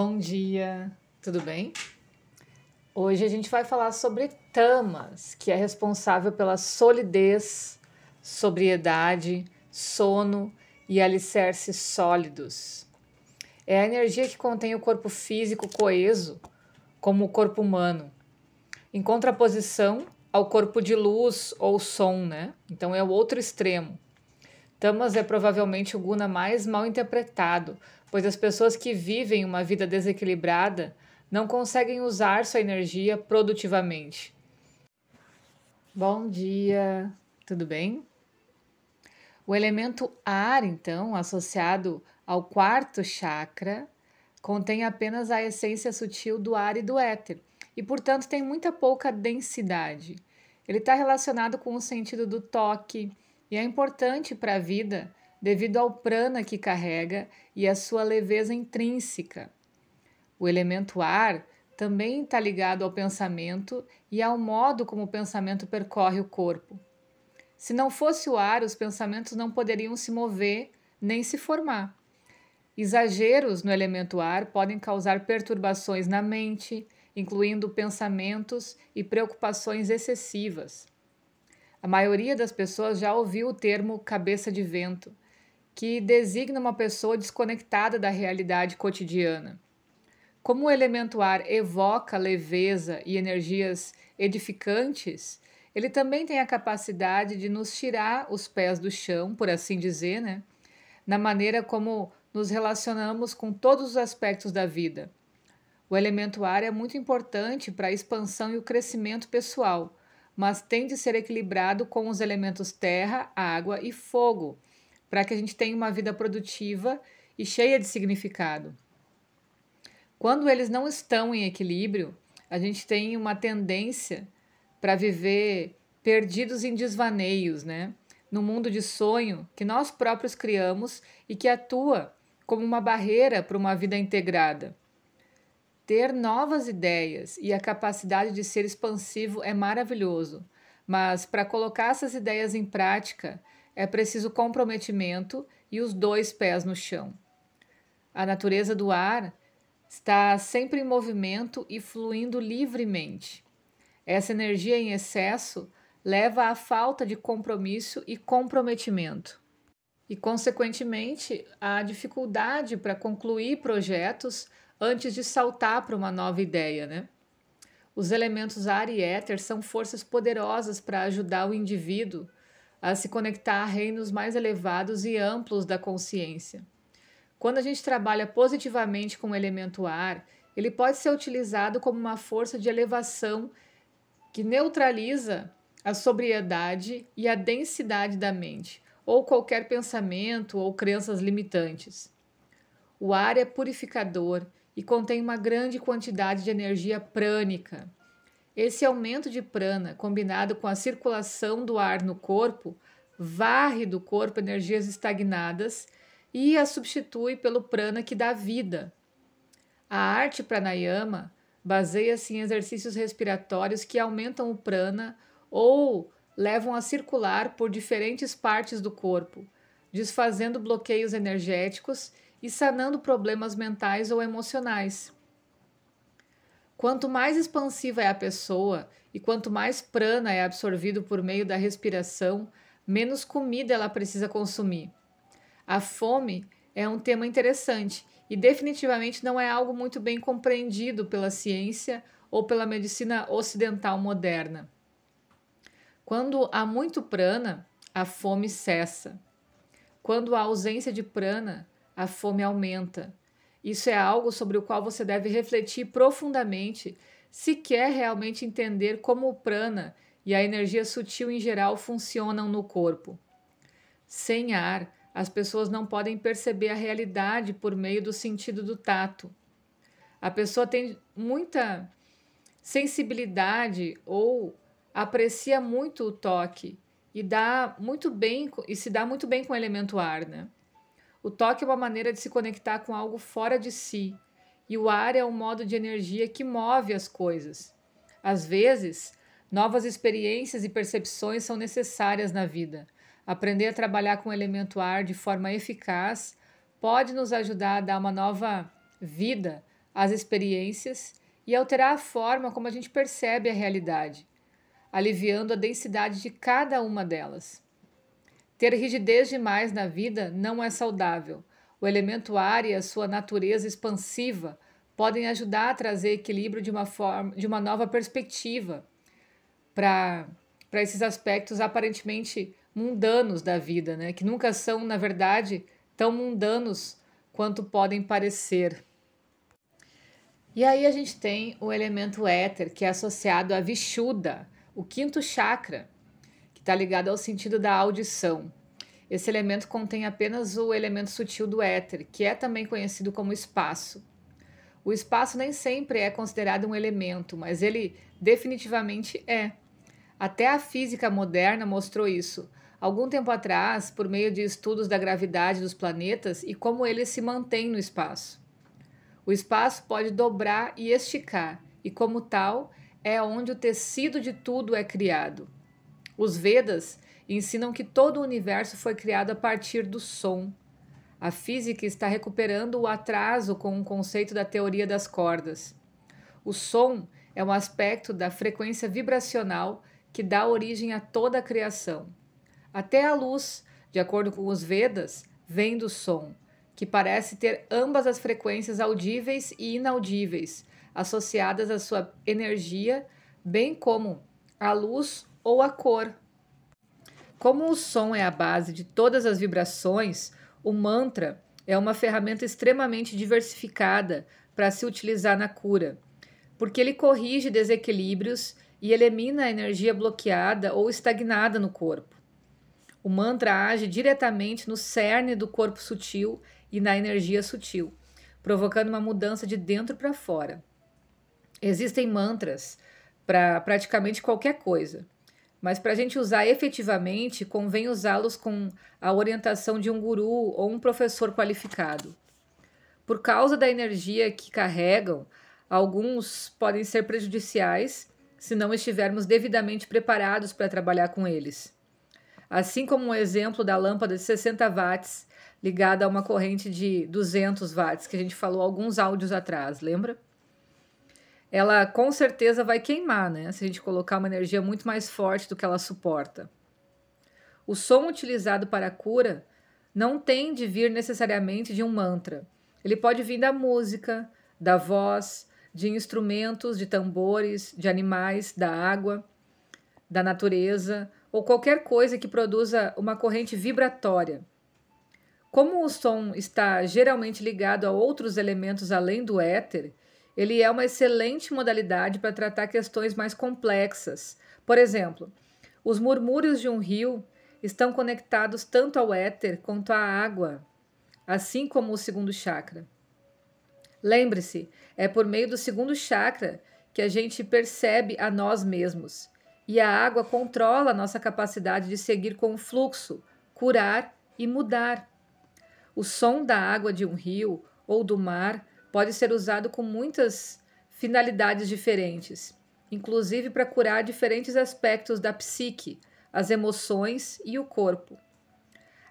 Bom dia, tudo bem? Hoje a gente vai falar sobre tamas, que é responsável pela solidez, sobriedade, sono e alicerces sólidos. É a energia que contém o corpo físico coeso, como o corpo humano, em contraposição ao corpo de luz ou som, né? Então é o outro extremo. Tamas é provavelmente o guna mais mal interpretado, pois as pessoas que vivem uma vida desequilibrada não conseguem usar sua energia produtivamente. Bom dia, tudo bem? O elemento ar, então, associado ao quarto chakra, contém apenas a essência sutil do ar e do éter, e, portanto, tem muita pouca densidade. Ele está relacionado com o sentido do toque e é importante para a vida devido ao prana que carrega e a sua leveza intrínseca. O elemento ar também está ligado ao pensamento e ao modo como o pensamento percorre o corpo. Se não fosse o ar, os pensamentos não poderiam se mover nem se formar. Exageros no elemento ar podem causar perturbações na mente, incluindo pensamentos e preocupações excessivas. A maioria das pessoas já ouviu o termo cabeça de vento, que designa uma pessoa desconectada da realidade cotidiana. Como o elemento ar evoca leveza e energias edificantes, ele também tem a capacidade de nos tirar os pés do chão, por assim dizer, né? na maneira como nos relacionamos com todos os aspectos da vida, o elemento ar é muito importante para a expansão e o crescimento pessoal, mas tem de ser equilibrado com os elementos terra, água e fogo, para que a gente tenha uma vida produtiva e cheia de significado. Quando eles não estão em equilíbrio, a gente tem uma tendência para viver perdidos em desvaneios, né? No mundo de sonho que nós próprios criamos e que atua como uma barreira para uma vida integrada. Ter novas ideias e a capacidade de ser expansivo é maravilhoso, mas para colocar essas ideias em prática é preciso comprometimento e os dois pés no chão. A natureza do ar está sempre em movimento e fluindo livremente. Essa energia em excesso leva à falta de compromisso e comprometimento, e, consequentemente, à dificuldade para concluir projetos antes de saltar para uma nova ideia, né? Os elementos ar e éter são forças poderosas para ajudar o indivíduo a se conectar a reinos mais elevados e amplos da consciência. Quando a gente trabalha positivamente com o elemento ar, ele pode ser utilizado como uma força de elevação que neutraliza a sobriedade e a densidade da mente, ou qualquer pensamento ou crenças limitantes. O ar é purificador e contém uma grande quantidade de energia prânica. Esse aumento de prana, combinado com a circulação do ar no corpo, varre do corpo energias estagnadas e a substitui pelo prana que dá vida. A arte pranayama baseia-se em exercícios respiratórios que aumentam o prana ou levam a circular por diferentes partes do corpo, desfazendo bloqueios energéticos e sanando problemas mentais ou emocionais. Quanto mais expansiva é a pessoa e quanto mais prana é absorvido por meio da respiração, menos comida ela precisa consumir. A fome é um tema interessante e definitivamente não é algo muito bem compreendido pela ciência ou pela medicina ocidental moderna. Quando há muito prana, a fome cessa. Quando há ausência de prana, a fome aumenta. Isso é algo sobre o qual você deve refletir profundamente se quer realmente entender como o prana e a energia sutil em geral funcionam no corpo. Sem ar, as pessoas não podem perceber a realidade por meio do sentido do tato. A pessoa tem muita sensibilidade ou aprecia muito o toque e dá muito bem e se dá muito bem com o elemento ar, né? O toque é uma maneira de se conectar com algo fora de si, e o ar é um modo de energia que move as coisas. Às vezes, novas experiências e percepções são necessárias na vida. Aprender a trabalhar com o elemento ar de forma eficaz pode nos ajudar a dar uma nova vida as experiências e alterar a forma como a gente percebe a realidade, aliviando a densidade de cada uma delas. Ter rigidez demais na vida não é saudável. O elemento ar e a sua natureza expansiva podem ajudar a trazer equilíbrio de uma forma, de uma nova perspectiva para para esses aspectos aparentemente mundanos da vida, né? Que nunca são, na verdade, tão mundanos quanto podem parecer. E aí a gente tem o elemento éter, que é associado à Vishuddha, o quinto chakra, está ligado ao sentido da audição. Esse elemento contém apenas o elemento sutil do éter, que é também conhecido como espaço. O espaço nem sempre é considerado um elemento, mas ele definitivamente é. Até a física moderna mostrou isso. Algum tempo atrás, por meio de estudos da gravidade dos planetas e como eles se mantêm no espaço. O espaço pode dobrar e esticar, e como tal, é onde o tecido de tudo é criado. Os Vedas ensinam que todo o universo foi criado a partir do som. A física está recuperando o atraso com o conceito da teoria das cordas. O som é um aspecto da frequência vibracional que dá origem a toda a criação. Até a luz, de acordo com os Vedas, vem do som, que parece ter ambas as frequências audíveis e inaudíveis, associadas à sua energia, bem como a luz ou a cor. Como o som é a base de todas as vibrações, o mantra é uma ferramenta extremamente diversificada para se utilizar na cura, porque ele corrige desequilíbrios e elimina a energia bloqueada ou estagnada no corpo. O mantra age diretamente no cerne do corpo sutil e na energia sutil, provocando uma mudança de dentro para fora. Existem mantras para praticamente qualquer coisa, mas para a gente usar efetivamente, convém usá-los com a orientação de um guru ou um professor qualificado. Por causa da energia que carregam, alguns podem ser prejudiciais se não estivermos devidamente preparados para trabalhar com eles. Assim como um exemplo da lâmpada de 60 watts ligada a uma corrente de 200 watts, que a gente falou alguns áudios atrás, lembra? Ela com certeza vai queimar, né? Se a gente colocar uma energia muito mais forte do que ela suporta. O som utilizado para a cura não tem de vir necessariamente de um mantra. Ele pode vir da música, da voz, de instrumentos, de tambores, de animais, da água, da natureza ou qualquer coisa que produza uma corrente vibratória. Como o som está geralmente ligado a outros elementos além do éter, ele é uma excelente modalidade para tratar questões mais complexas. Por exemplo, os murmúrios de um rio estão conectados tanto ao éter quanto à água, assim como o segundo chakra. Lembre-se, é por meio do segundo chakra que a gente percebe a nós mesmos. E a água controla a nossa capacidade de seguir com o fluxo, curar e mudar. O som da água de um rio ou do mar pode ser usado com muitas finalidades diferentes, inclusive para curar diferentes aspectos da psique, as emoções e o corpo.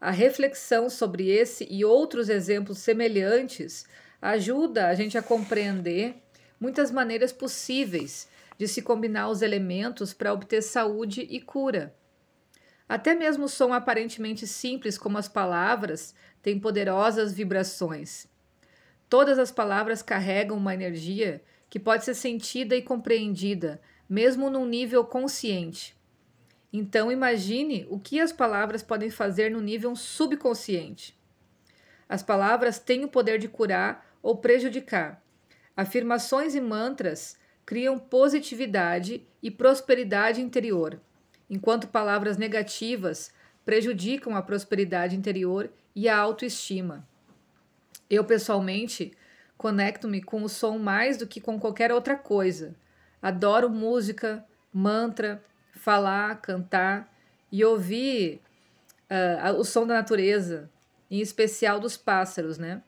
A reflexão sobre esse e outros exemplos semelhantes ajuda a gente a compreender muitas maneiras possíveis de se combinar os elementos para obter saúde e cura. Até mesmo o som aparentemente simples, como as palavras, tem poderosas vibrações. Todas as palavras carregam uma energia que pode ser sentida e compreendida, mesmo num nível consciente. Então, imagine o que as palavras podem fazer no nível subconsciente. As palavras têm o poder de curar ou prejudicar. Afirmações e mantras criam positividade e prosperidade interior, enquanto palavras negativas prejudicam a prosperidade interior e a autoestima. Eu, pessoalmente, conecto-me com o som mais do que com qualquer outra coisa. Adoro música, mantra, falar, cantar e ouvir uh, o som da natureza, em especial dos pássaros, né?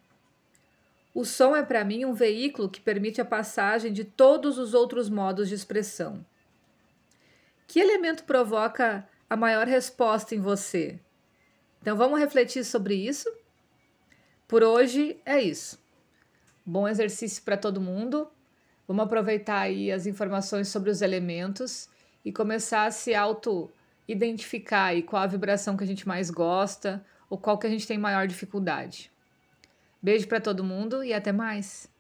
O som é para mim um veículo que permite a passagem de todos os outros modos de expressão. Que elemento provoca a maior resposta em você? Então vamos refletir sobre isso? Por hoje é isso. Bom exercício para todo mundo. Vamos aproveitar aí as informações sobre os elementos e começar a se auto identificar aí qual a vibração que a gente mais gosta ou qual que a gente tem maior dificuldade. Beijo para todo mundo e até mais.